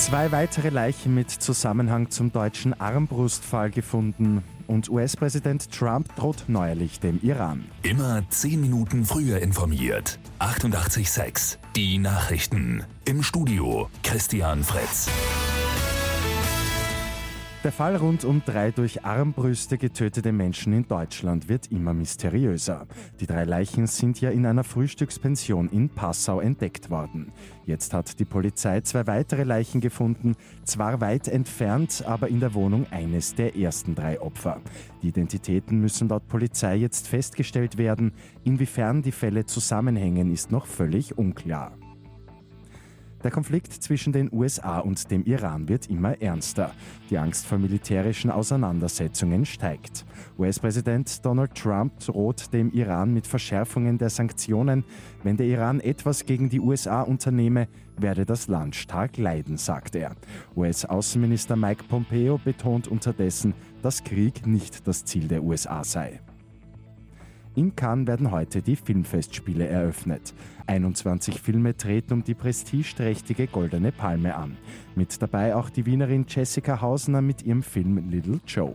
Zwei weitere Leichen mit Zusammenhang zum deutschen Armbrustfall gefunden und US-Präsident Trump droht neuerlich dem Iran. Immer zehn Minuten früher informiert. 88.6 Die Nachrichten. Im Studio Christian Fritz. Der Fall rund um drei durch Armbrüste getötete Menschen in Deutschland wird immer mysteriöser. Die drei Leichen sind ja in einer Frühstückspension in Passau entdeckt worden. Jetzt hat die Polizei zwei weitere Leichen gefunden, zwar weit entfernt, aber in der Wohnung eines der ersten drei Opfer. Die Identitäten müssen laut Polizei jetzt festgestellt werden. Inwiefern die Fälle zusammenhängen, ist noch völlig unklar. Der Konflikt zwischen den USA und dem Iran wird immer ernster. Die Angst vor militärischen Auseinandersetzungen steigt. US-Präsident Donald Trump droht dem Iran mit Verschärfungen der Sanktionen. Wenn der Iran etwas gegen die USA unternehme, werde das Land stark leiden, sagt er. US-Außenminister Mike Pompeo betont unterdessen, dass Krieg nicht das Ziel der USA sei. In Cannes werden heute die Filmfestspiele eröffnet. 21 Filme treten um die prestigeträchtige Goldene Palme an. Mit dabei auch die Wienerin Jessica Hausner mit ihrem Film Little Joe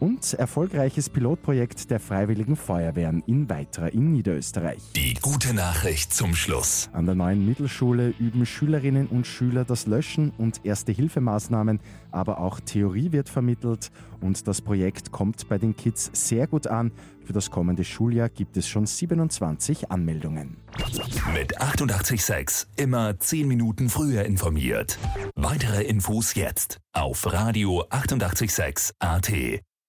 und erfolgreiches Pilotprojekt der Freiwilligen Feuerwehren in Weitra in Niederösterreich. Die gute Nachricht zum Schluss. An der neuen Mittelschule üben Schülerinnen und Schüler das Löschen und Erste-Hilfemaßnahmen, aber auch Theorie wird vermittelt und das Projekt kommt bei den Kids sehr gut an. Für das kommende Schuljahr gibt es schon 27 Anmeldungen. Mit 886 immer 10 Minuten früher informiert. Weitere Infos jetzt auf Radio 886 AT.